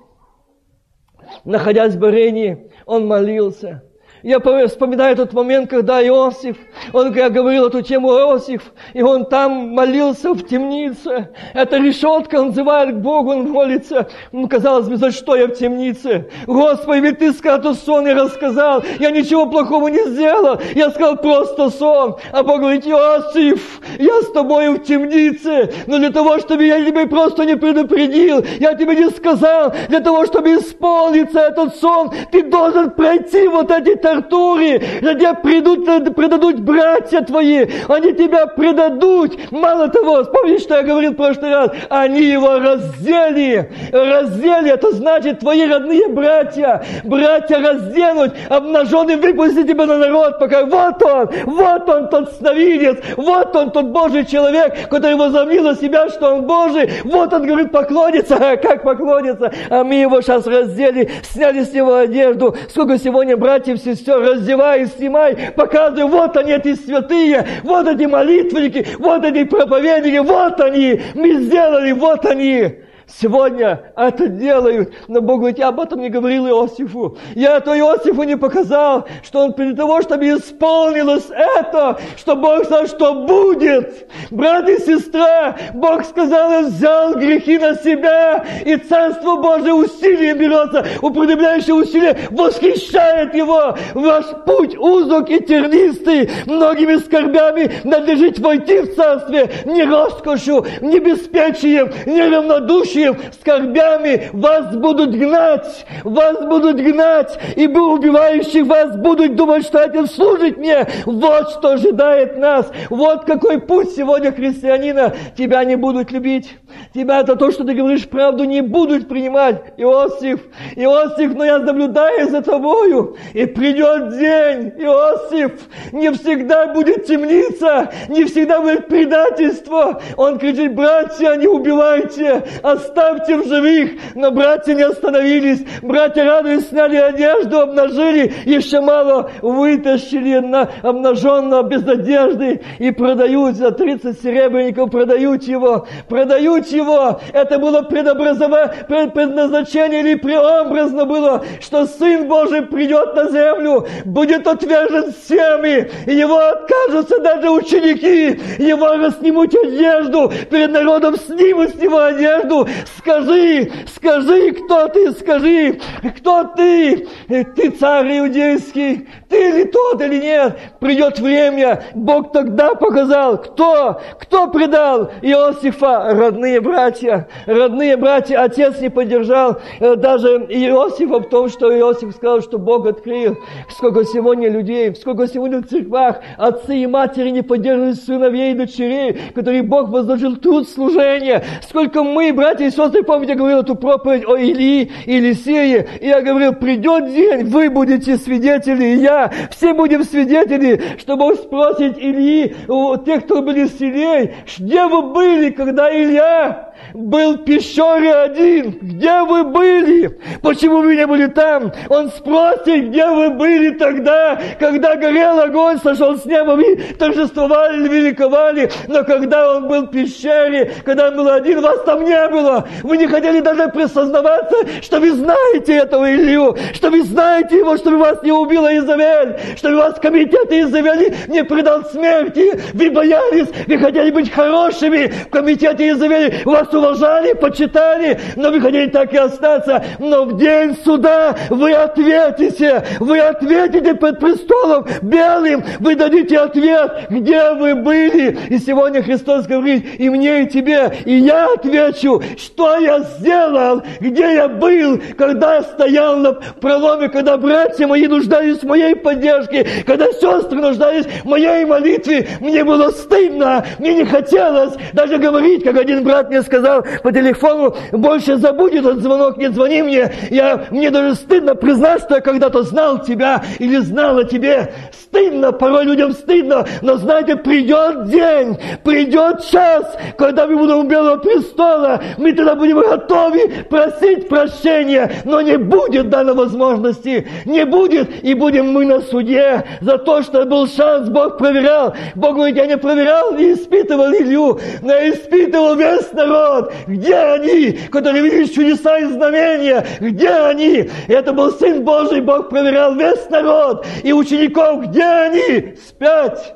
находясь в Барении, он молился – я вспоминаю тот момент, когда Иосиф, он, я говорил эту тему Иосиф, и он там молился в темнице. Это решетка, он называет к Богу, он молится. Ну, казалось бы, за что я в темнице? Господи, ведь ты сказал, что сон я рассказал. Я ничего плохого не сделал. Я сказал просто сон. А Бог говорит, Иосиф, я с тобой в темнице. Но для того, чтобы я тебя просто не предупредил, я тебе не сказал, для того, чтобы исполниться этот сон, ты должен пройти вот эти тортуре, где придут, предадут братья твои, они тебя предадут. Мало того, помнишь, что я говорил в прошлый раз? Они его раздели. Раздели, это значит твои родные братья. Братья разденут, обнаженный выпустить тебя на народ, пока вот он, вот он тот сновидец, вот он тот Божий человек, который возомнил о себя, что он Божий. Вот он говорит, поклонится. Как поклонится? А мы его сейчас раздели, сняли с него одежду. Сколько сегодня братьев, сестер все раздевай, снимай, показывай, вот они, эти святые, вот эти молитвенники, вот эти проповедники, вот они, мы сделали, вот они. Сегодня это делают, но Бог говорит, я об этом не говорил Иосифу. Я это Иосифу не показал, что он перед того, чтобы исполнилось это, что Бог сказал, что будет. Брат и сестра, Бог сказал, он взял грехи на себя, и Царство Божие усилием берется, уподобляющее усилие восхищает его. Ваш путь узок и тернистый, многими скорбями надлежит войти в Царстве, не роскошью, не беспечием, не равнодушием, горечью, скорбями вас будут гнать, вас будут гнать, и вы, убивающих вас, будут думать, что этим служить мне. Вот что ожидает нас. Вот какой путь сегодня христианина. Тебя не будут любить. Тебя это то, что ты говоришь правду, не будут принимать. Иосиф, Иосиф, но я наблюдаю за тобою. И придет день, Иосиф, не всегда будет темница, не всегда будет предательство. Он кричит, братья, не убивайте, оставьте в живых. Но братья не остановились. Братья радуясь, сняли одежду, обнажили, еще мало вытащили на обнаженного без одежды и продают за 30 серебряников, продают его, продают его. Это было предназначение или преобразно было, что Сын Божий придет на землю, будет отвержен всеми, и его откажутся даже ученики, его снимут одежду, перед народом снимут с него одежду, Скажи, скажи, кто ты, скажи, кто ты? Ты царь иудейский, ты ли тот или нет? Придет время, Бог тогда показал, кто, кто предал Иосифа, родные братья, родные братья, отец не поддержал э, даже Иосифа в том, что Иосиф сказал, что Бог открыл, сколько сегодня людей, сколько сегодня в церквах отцы и матери не поддерживают сыновей и дочерей, которые Бог возложил труд служения, сколько мы, братья и сестры, помните, говорил эту проповедь о Илии и Елисее, и я говорил, придет день, вы будете свидетели, и я, все будем свидетели, что Бог спросит Ильи, у тех, кто были селей, где вы были, когда Илья был в пещере один. Где вы были? Почему вы не были там? Он спросит, где вы были тогда, когда горел огонь, сошел с неба, вы торжествовали, великовали. Но когда он был в пещере, когда он был один, вас там не было. Вы не хотели даже присознаваться, что вы знаете этого Илью, что вы знаете его, чтобы вас не убила Изавель, чтобы вас комитет Изавели не предал смерти. Вы боялись, вы хотели быть хорошими в комитете Изавели. Вас уважали, почитали, но вы хотели так и остаться. Но в день суда вы ответите, вы ответите перед престолом белым, вы дадите ответ, где вы были. И сегодня Христос говорит, и мне, и тебе, и я отвечу, что я сделал, где я был, когда я стоял на проломе, когда братья мои нуждались в моей поддержке, когда сестры нуждались в моей молитве, мне было стыдно, мне не хотелось даже говорить, как один брат мне сказал, сказал по телефону, больше забудь этот звонок, не звони мне. Я, мне даже стыдно признать, что я когда-то знал тебя или знал о тебе стыдно, порой людям стыдно, но знаете, придет день, придет час, когда мы будем у Белого престола, мы тогда будем готовы просить прощения, но не будет данной возможности, не будет, и будем мы на суде за то, что был шанс, Бог проверял. Бог говорит, я не проверял, не испытывал Илью, но испытывал весь народ. Где они, которые видели чудеса и знамения? Где они? Это был Сын Божий, Бог проверял весь народ. И учеников, где они? Спять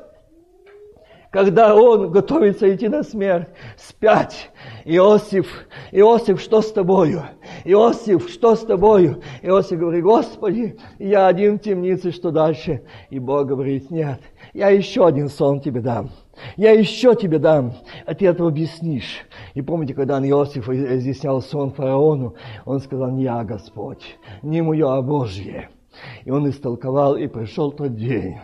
когда он готовится идти на смерть, спять. Иосиф, Иосиф, что с тобою? Иосиф, что с тобою? Иосиф говорит, Господи, я один в темнице, что дальше? И Бог говорит, нет, я еще один сон тебе дам. Я еще тебе дам, а ты это объяснишь. И помните, когда Иосиф изъяснял сон фараону, он сказал, не я, Господь, не мое, а Божье. И он истолковал, и пришел тот день,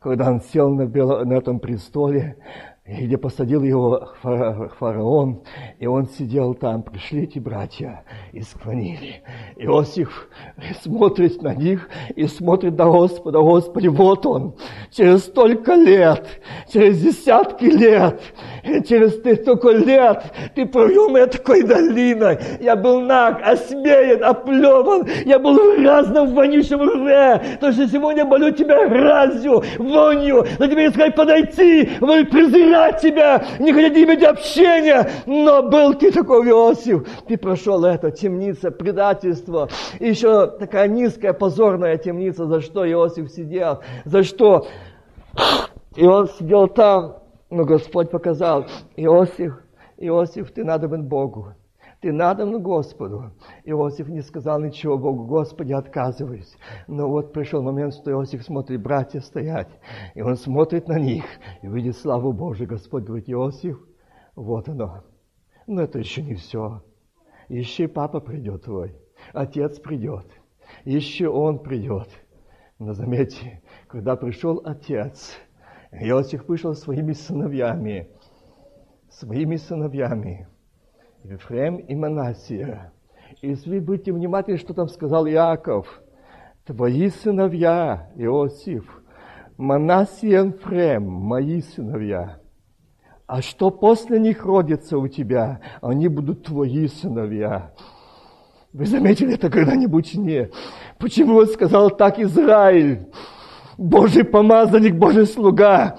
когда он сел на, бело, на этом престоле, где посадил его фараон, и он сидел там. Пришли эти братья и склонили. Иосиф смотрит на них и смотрит на Господа. Господи, вот он, через столько лет, через десятки лет, через столько лет ты провел меня такой долиной. Я был наг, осмеян, оплеван. Я был в разном вонючем рве. То, что сегодня болю тебя разью, вонью. На тебе искать подойти, презирать тебя, не хотят иметь общения. Но был ты такой Иосиф. Ты прошел это, темница, предательство. И еще такая низкая, позорная темница. За что Иосиф сидел? За что? И он сидел там, но Господь показал, Иосиф, Иосиф, ты надобен Богу. Ты надобен Господу. Иосиф не сказал ничего Богу, Господи, отказываюсь. Но вот пришел момент, что Иосиф смотрит братья стоять. И он смотрит на них и видит славу Божию. Господь говорит, Иосиф, вот оно. Но это еще не все. Еще папа придет твой. Отец придет. Еще он придет. Но заметьте, когда пришел отец, Иосиф вышел своими сыновьями, своими сыновьями, Ефрем и Манасия. Если вы будете внимательны, что там сказал Иаков, твои сыновья, Иосиф, Манасия и Ефрем, мои сыновья. А что после них родится у тебя, они будут твои сыновья. Вы заметили это когда-нибудь? Нет. Почему он сказал так Израиль? Божий помазанник, Божий слуга.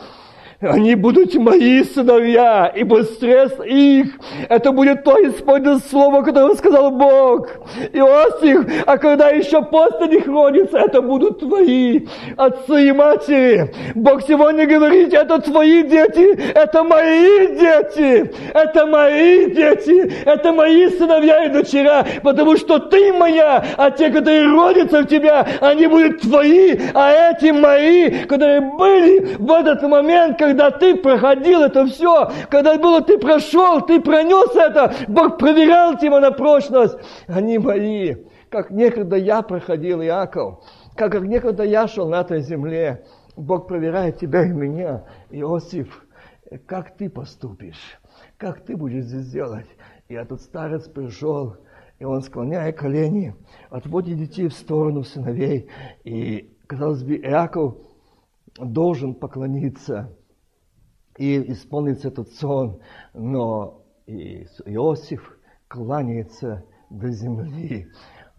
Они будут мои сыновья, и средств их. Это будет то исполненное слово, которое сказал Бог. Иосиф, а когда еще после них родится, это будут твои отцы и матери. Бог сегодня говорит, это твои дети, это мои дети, это мои дети, это мои сыновья и дочеря, потому что ты моя, а те, которые родятся в тебя, они будут твои, а эти мои, которые были в этот момент, когда когда ты проходил это все, когда было ты прошел, ты пронес это, Бог проверял тебя на прочность. Они мои, как некогда я проходил, Иаков, как, некогда я шел на этой земле. Бог проверяет тебя и меня. Иосиф, как ты поступишь? Как ты будешь здесь делать? И этот старец пришел, и он, склоняя колени, отводит детей в сторону сыновей. И, казалось бы, Иаков должен поклониться и исполнится этот сон, но Иосиф кланяется до земли.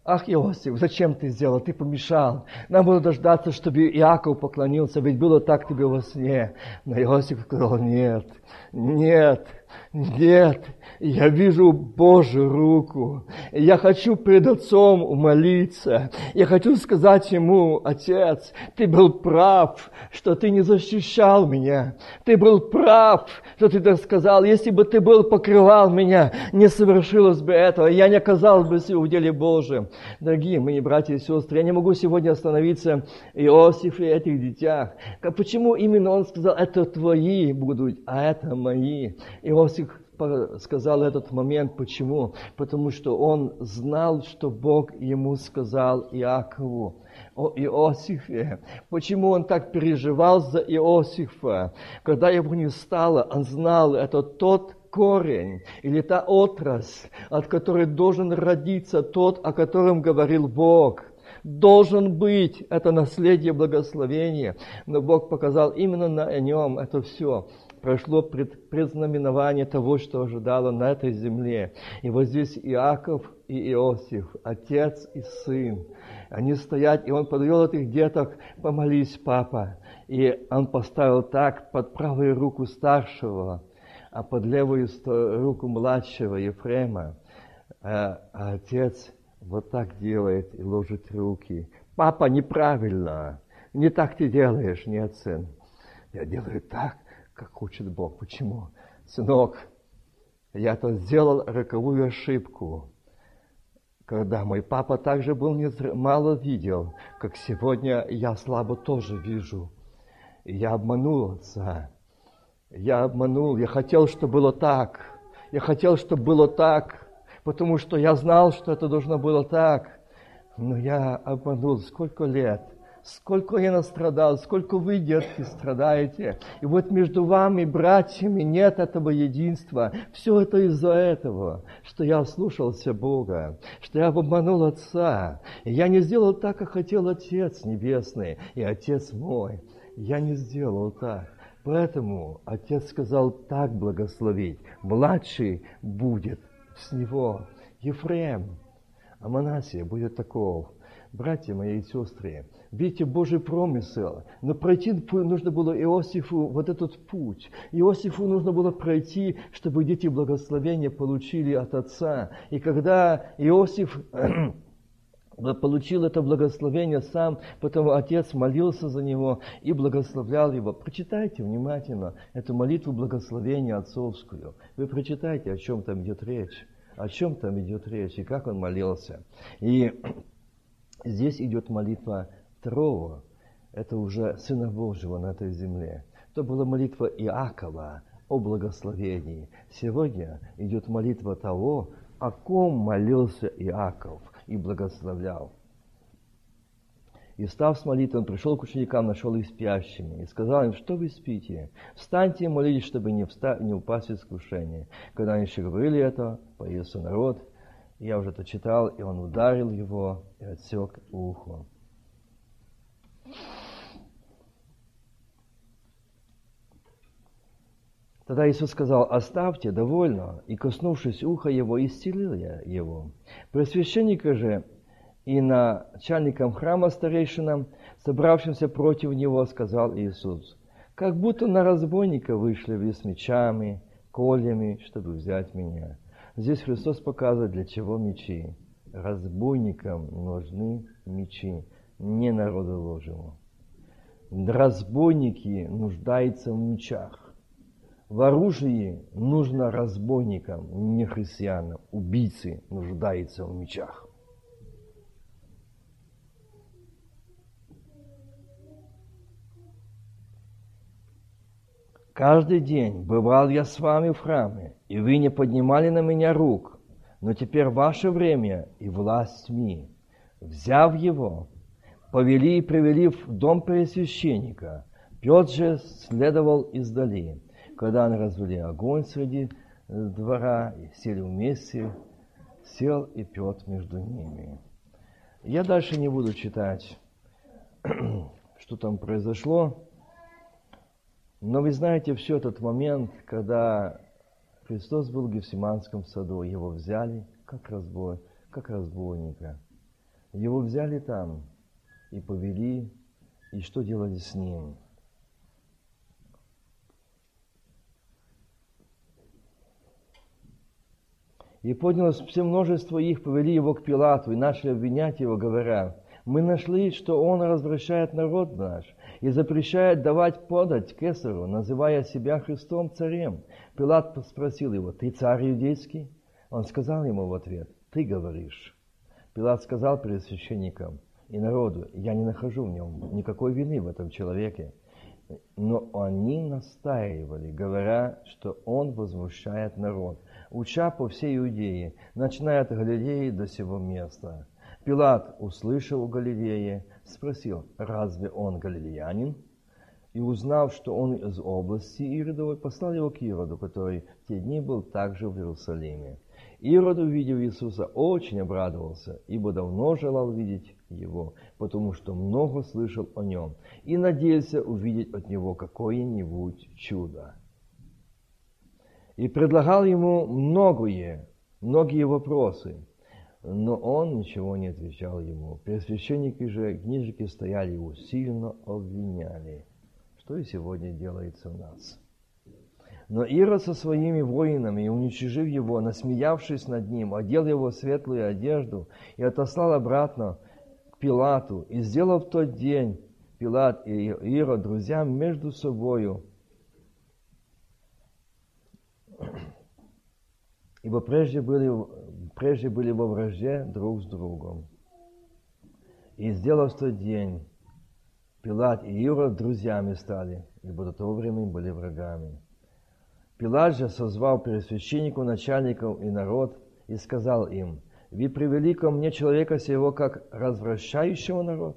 Ах, Иосиф, зачем ты сделал? Ты помешал. Нам было дождаться, чтобы Иаков поклонился, ведь было так тебе во сне. Но Иосиф сказал, нет, нет, нет, я вижу Божью руку. Я хочу пред Отцом умолиться. Я хочу сказать Ему, Отец, Ты был прав, что Ты не защищал меня. Ты был прав, что Ты так сказал. Если бы Ты был покрывал меня, не совершилось бы этого. Я не оказался бы в деле Божьем. Дорогие мои братья и сестры, я не могу сегодня остановиться Иосиф и этих детях. Почему именно он сказал, это твои будут, а это мои? Иосиф сказал этот момент. Почему? Потому что он знал, что Бог ему сказал Иакову о Иосифе. Почему он так переживал за Иосифа? Когда его не стало, он знал, это тот корень или та отрасль, от которой должен родиться тот, о котором говорил Бог. должен быть это наследие благословения. Но Бог показал именно на нем это все прошло пред, предзнаменование того, что ожидало на этой земле. И вот здесь Иаков и Иосиф, отец и сын, они стоят, и он подвел этих деток, помолись, папа. И он поставил так под правую руку старшего, а под левую руку младшего Ефрема. А, а отец вот так делает и ложит руки. Папа, неправильно. Не так ты делаешь, нет, сын. Я делаю так, как хочет Бог. Почему? Сынок, я-то сделал роковую ошибку, когда мой папа также был не мало видел, как сегодня я слабо тоже вижу. И я обманул отца. Я обманул, я хотел, чтобы было так. Я хотел, чтобы было так, потому что я знал, что это должно было так. Но я обманул сколько лет – Сколько я настрадал, сколько вы, детки, страдаете. И вот между вами, братьями, нет этого единства. Все это из-за этого, что я слушался Бога, что я обманул Отца. И я не сделал так, как хотел Отец Небесный и Отец мой. Я не сделал так. Поэтому Отец сказал так благословить. Младший будет с него. Ефрем, а Манасия будет таков. Братья мои и сестры, Видите, Божий промысел. Но пройти нужно было Иосифу вот этот путь. Иосифу нужно было пройти, чтобы дети благословения получили от Отца. И когда Иосиф получил это благословение сам, потом отец молился за него и благословлял его. Прочитайте внимательно эту молитву благословения отцовскую. Вы прочитайте, о чем там идет речь. О чем там идет речь и как он молился. И здесь идет молитва второго, это уже Сына Божьего на этой земле. Это была молитва Иакова о благословении. Сегодня идет молитва того, о ком молился Иаков и благословлял. И став с молитвой, он пришел к ученикам, нашел их спящими, и сказал им, что вы спите? Встаньте и молитесь, чтобы не, вста... не упасть в искушение. Когда они еще говорили это, появился народ, я уже это читал, и он ударил его и отсек ухо. Тогда Иисус сказал, оставьте, довольно, и, коснувшись уха его, исцелил я его. Пресвященника же и начальникам храма старейшинам, собравшимся против него, сказал Иисус, как будто на разбойника вышли вы с мечами, кольями, чтобы взять меня. Здесь Христос показывает, для чего мечи. Разбойникам нужны мечи, не народу Божьему. Разбойники нуждаются в мечах. В оружии нужно разбойникам, не христианам. Убийцы нуждаются в мечах. Каждый день бывал я с вами в храме, и вы не поднимали на меня рук, но теперь ваше время и власть тьми. Взяв его, повели и привели в дом Пресвященника. Петр же следовал издали когда они развели огонь среди э, двора, и сели вместе, сел и Петр между ними. Я дальше не буду читать, что там произошло, но вы знаете все этот момент, когда Христос был в Гефсиманском саду, его взяли как, разбой, как разбойника. Его взяли там и повели, и что делали с ним – И поднялось все множество их, повели его к Пилату и начали обвинять его, говоря, мы нашли, что он развращает народ наш и запрещает давать подать кесару, называя себя Христом царем. Пилат спросил его, ты царь иудейский? Он сказал ему в ответ, ты говоришь. Пилат сказал перед священником и народу, я не нахожу в нем никакой вины в этом человеке. Но они настаивали, говоря, что он возмущает народ уча по всей Иудее, начиная от Галилеи до сего места. Пилат, услышал у Галилеи, спросил, разве он галилеянин? И узнав, что он из области Иродовой, послал его к Ироду, который в те дни был также в Иерусалиме. Ирод, увидев Иисуса, очень обрадовался, ибо давно желал видеть его, потому что много слышал о нем и надеялся увидеть от него какое-нибудь чудо. И предлагал ему многое, многие вопросы, но он ничего не отвечал ему. Первосвященники же, книжники стояли его сильно обвиняли, что и сегодня делается у нас. Но Ирод со своими воинами, уничижив его, насмеявшись над ним, одел его в светлую одежду и отослал обратно Пилату. И сделал в тот день Пилат и Ирод друзьям между собою, ибо прежде были, прежде были во вражде друг с другом. И сделав в тот день, Пилат и Ирод друзьями стали, ибо до того времени были врагами. Пилат же созвал первосвященнику, начальников и народ и сказал им, «Вы привели ко мне человека сего, как развращающего народ?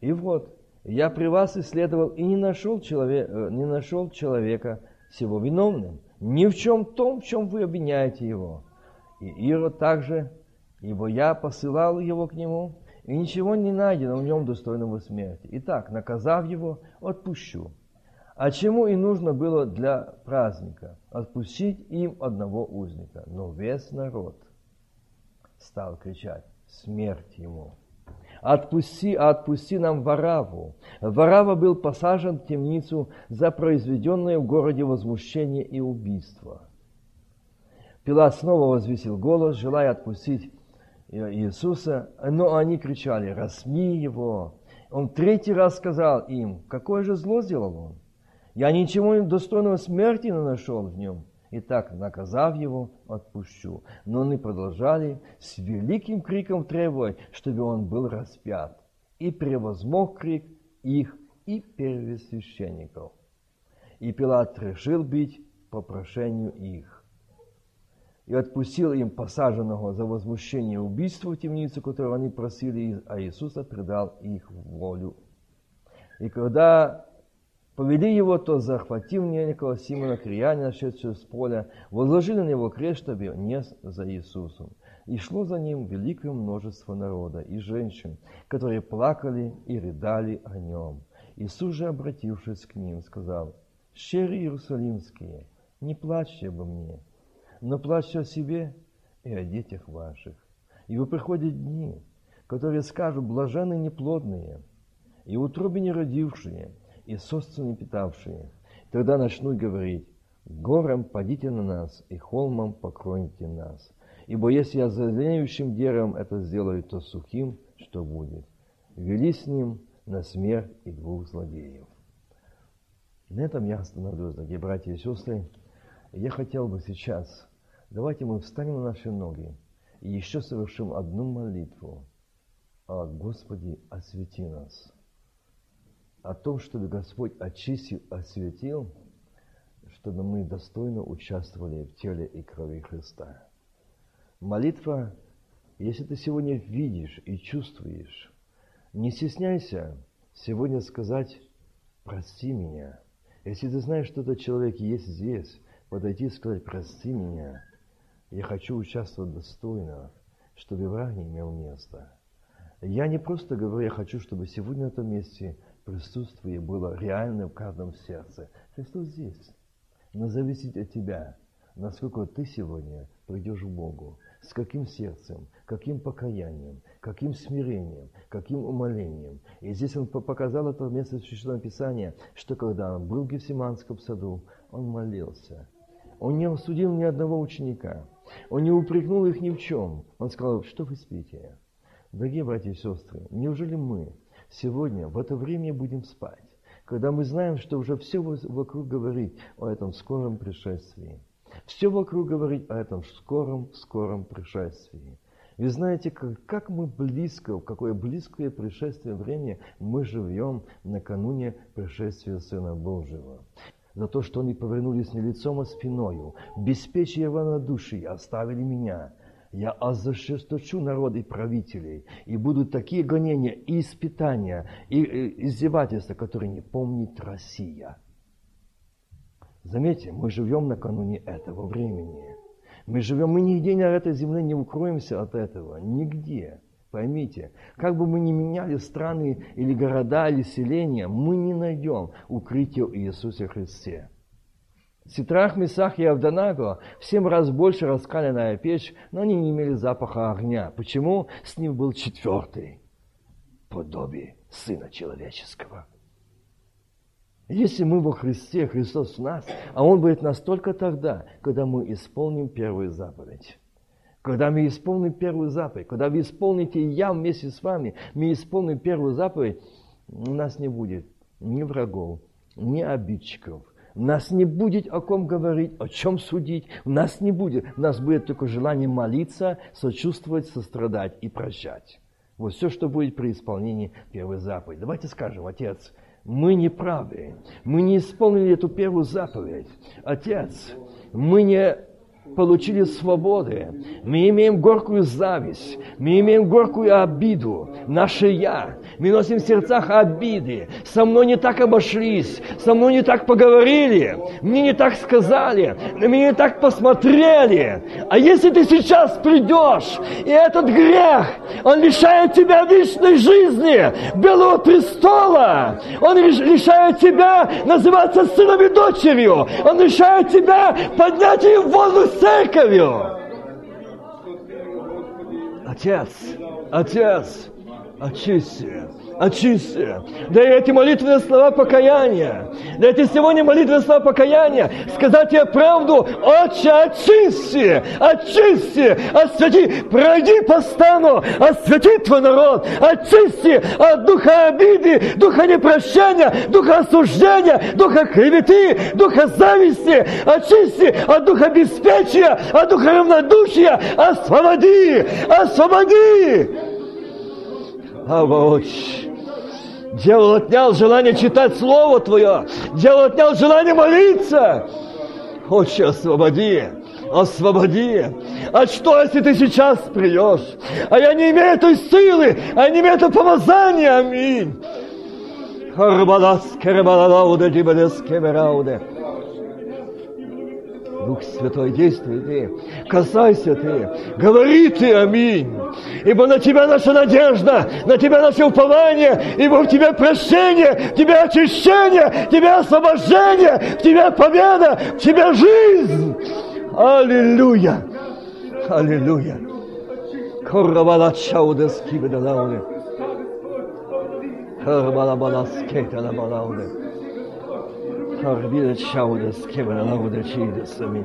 И вот, я при вас исследовал и не нашел, человек, э, не нашел человека сего виновным, ни в чем том, в чем вы обвиняете его. И Ирод также, ибо я посылал его к нему, и ничего не найдено в нем достойного смерти. Итак, наказав его, отпущу. А чему и нужно было для праздника? Отпустить им одного узника. Но весь народ стал кричать, смерть ему. Отпусти, отпусти нам Вараву. Варава был посажен в темницу за произведенное в городе возмущение и убийство. Пилат снова возвесил голос, желая отпустить Иисуса, но они кричали, рассми его. Он третий раз сказал им, какое же зло сделал он? Я ничего достойного смерти не нашел в нем. И так, наказав его, отпущу. Но они продолжали с великим криком требовать, чтобы он был распят. И превозмог крик их и первосвященников. И Пилат решил бить по прошению их. И отпустил им посаженного за возмущение убийства в темницу, которую они просили, а Иисуса предал их волю. И когда Повели его, то захватив некого Симона Криянина, шедшего с поля, возложили на него крест, чтобы нес за Иисусом. И шло за ним великое множество народа и женщин, которые плакали и рыдали о нем. Иисус же, обратившись к ним, сказал, «Щери Иерусалимские, не плачьте обо мне, но плачьте о себе и о детях ваших. Ибо приходят дни, которые скажут, блаженны неплодные, и утробе не родившие, и собственно питавшие. Тогда начнут говорить, гором падите на нас, и холмом покроете нас. Ибо если я зеленеющим деревом это сделаю, то сухим что будет? Вели с ним на смерть и двух злодеев. На этом я остановлюсь, дорогие братья и сестры. Я хотел бы сейчас, давайте мы встанем на наши ноги и еще совершим одну молитву. Господи, освети нас о том, чтобы Господь очистил, осветил, чтобы мы достойно участвовали в теле и крови Христа. Молитва, если ты сегодня видишь и чувствуешь, не стесняйся сегодня сказать «прости меня». Если ты знаешь, что этот человек есть здесь, подойти и сказать «прости меня», я хочу участвовать достойно, чтобы враг не имел места. Я не просто говорю, я хочу, чтобы сегодня на этом месте присутствие было реально в каждом сердце. Христос здесь. Но зависит от тебя, насколько ты сегодня придешь к Богу. С каким сердцем, каким покаянием, каким смирением, каким умолением. И здесь он показал это место Священного Писания, что когда он был в Гефсиманском саду, он молился. Он не осудил ни одного ученика. Он не упрекнул их ни в чем. Он сказал, что вы спите? Дорогие братья и сестры, неужели мы сегодня в это время будем спать, когда мы знаем, что уже все вокруг говорит о этом скором пришествии. Все вокруг говорит о этом скором, скором пришествии. Вы знаете, как, как мы близко, в какое близкое пришествие время мы живем накануне пришествия Сына Божьего. За то, что они повернулись не лицом, а спиною, беспечие равнодушия оставили меня – я озажесточу народ и правителей, и будут такие гонения и испытания, и издевательства, которые не помнит Россия. Заметьте, мы живем накануне этого времени. Мы живем, мы нигде на этой земле не укроемся от этого, нигде. Поймите, как бы мы ни меняли страны или города, или селения, мы не найдем укрытие в Иисусе Христе. Ситрах, Месах и Авданаго в семь раз больше раскаленная печь, но они не имели запаха огня. Почему? С ним был четвертый подобие Сына Человеческого. Если мы во Христе, Христос в нас, а Он будет нас только тогда, когда мы исполним первую заповедь. Когда мы исполним первую заповедь, когда вы исполните, и я вместе с вами, мы исполним первую заповедь, у нас не будет ни врагов, ни обидчиков, нас не будет о ком говорить, о чем судить. У нас не будет. У нас будет только желание молиться, сочувствовать, сострадать и прощать. Вот все, что будет при исполнении первой заповеди. Давайте скажем, Отец, мы не правы. Мы не исполнили эту первую заповедь. Отец, мы не получили свободы. Мы имеем горькую зависть, мы имеем горькую обиду, наше «я». Мы носим в сердцах обиды. Со мной не так обошлись, со мной не так поговорили, мне не так сказали, на меня не так посмотрели. А если ты сейчас придешь, и этот грех, он лишает тебя вечной жизни, белого престола, он лишает тебя называться сыном и дочерью, он лишает тебя поднятия в воздух церковью. Отец, Отец, очисти очисти. Да эти молитвенные слова покаяния, да эти сегодня молитвенные слова покаяния, сказать тебе правду, Отче, очисти, очисти, освяти, пройди по стану, освяти твой народ, очисти от духа обиды, духа непрощения, духа осуждения, духа клеветы, духа зависти, очисти от духа беспечия, от духа равнодушия, освободи, освободи. Авоч. Дьявол отнял желание читать Слово Твое. Дьявол отнял желание молиться. Отче, освободи, освободи. А что, если ты сейчас придешь? А я не имею этой силы, а не имею этого помазания. Аминь. Харбалас, кербалалауде, дибалес, кемерауде. Дух Святой, действуй ты, касайся ты, говори ты, аминь. Ибо на тебя наша надежда, на тебя наше упование, ибо в тебе прощение, в тебе очищение, в тебе освобождение, в тебе победа, в тебе жизнь. Аллилуйя! Аллилуйя! Корабала чауда скибедалауне. Корабала баласкета на балауне. Арбида чауда скевана лауда чидасами.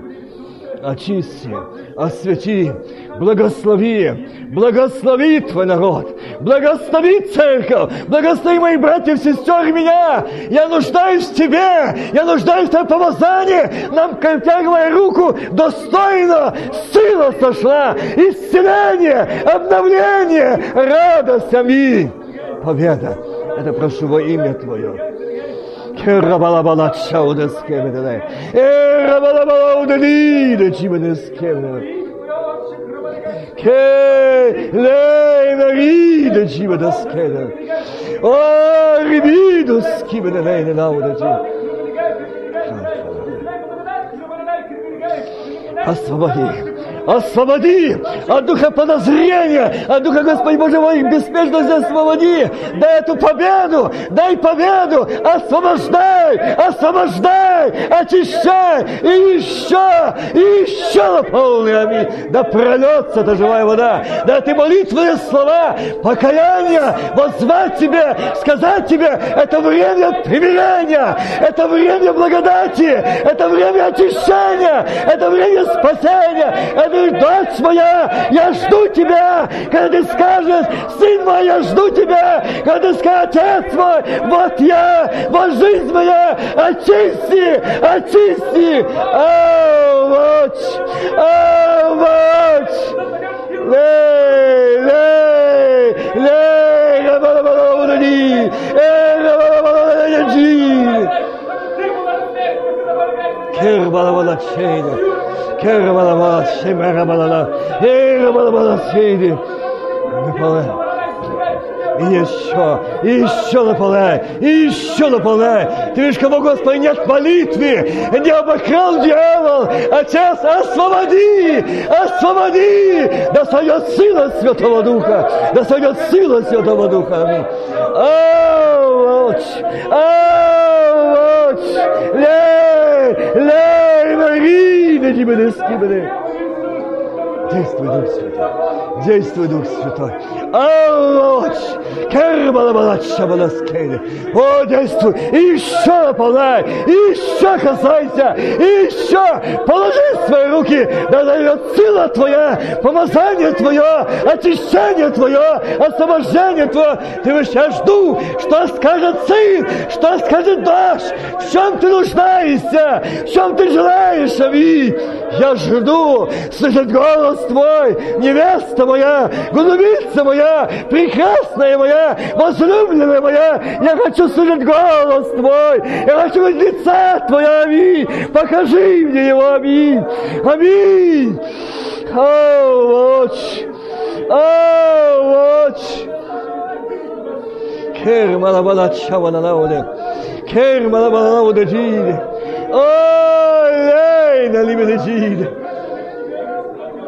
Очисти, освети, благослови, благослови твой народ, благослови церковь, благослови моих братьев, сестер и меня. Я нуждаюсь в тебе, я нуждаюсь в твоем помазании. Нам, протягивая руку, достойно сила сошла, исцеление, обновление, радость, аминь. Победа, это прошу во имя Твое. Kerabalabalatscha des Kebedele. Erabalabalau de Nide Chimedes Kebedele. Ke leine ride Chime des Kebedele. O ribidus Kebedele in Laude Chime. Passt aber hier. Освободи от духа подозрения, от духа, Господи Боже мой, беспечности освободи. Дай эту победу, дай победу, освобождай, освобождай, очищай, и еще, и еще наполни, аминь. Да прольется эта живая вода, да ты молитвенные слова, покаяние, воззвать тебе, сказать тебе, это время примирения, это время благодати, это время очищения, это время спасения, это дочь моя, я жду тебя, когда ты скажешь, сын мой, я жду тебя, когда ты скажешь, отец мой, вот я, вот жизнь моя, очисти, очисти, овощ, овощ, лей, лей, лей, рабалабалабалабали, Kerabala, Shemera Balala, Erabala, Shady, Nepal. И еще, и еще наполняй, и еще наполняй. Ты видишь, кого, Господи, нет молитвы, не обокрал дьявол. Отец, освободи, освободи, да сойдет сила Святого Духа, да сойдет сила Святого Духа. Аминь. Ауч, ауч, лей, лей, Марина, тебе не. Действуй, Дух Святой. Действуй, Дух Святой. О, действуй! Еще наполняй! Еще касайся! Еще положи свои руки! Да дает сила Твоя, помазание Твое, очищение Твое, освобождение Твое. Ты я жду, что скажет Сын, что скажет Даш, в чем ты нуждаешься, в чем ты желаешь, Ави. Я жду слышать голос Твой, невеста моя, голубица моя, прекрасная моя, возлюбленная моя, я хочу слышать голос Твой, я хочу видеть лица Твоя, аминь, покажи мне его, аминь, аминь. Oh, watch. Oh, watch. Kerma la bala chava na laude. Kerma la bala laude gide. Oh,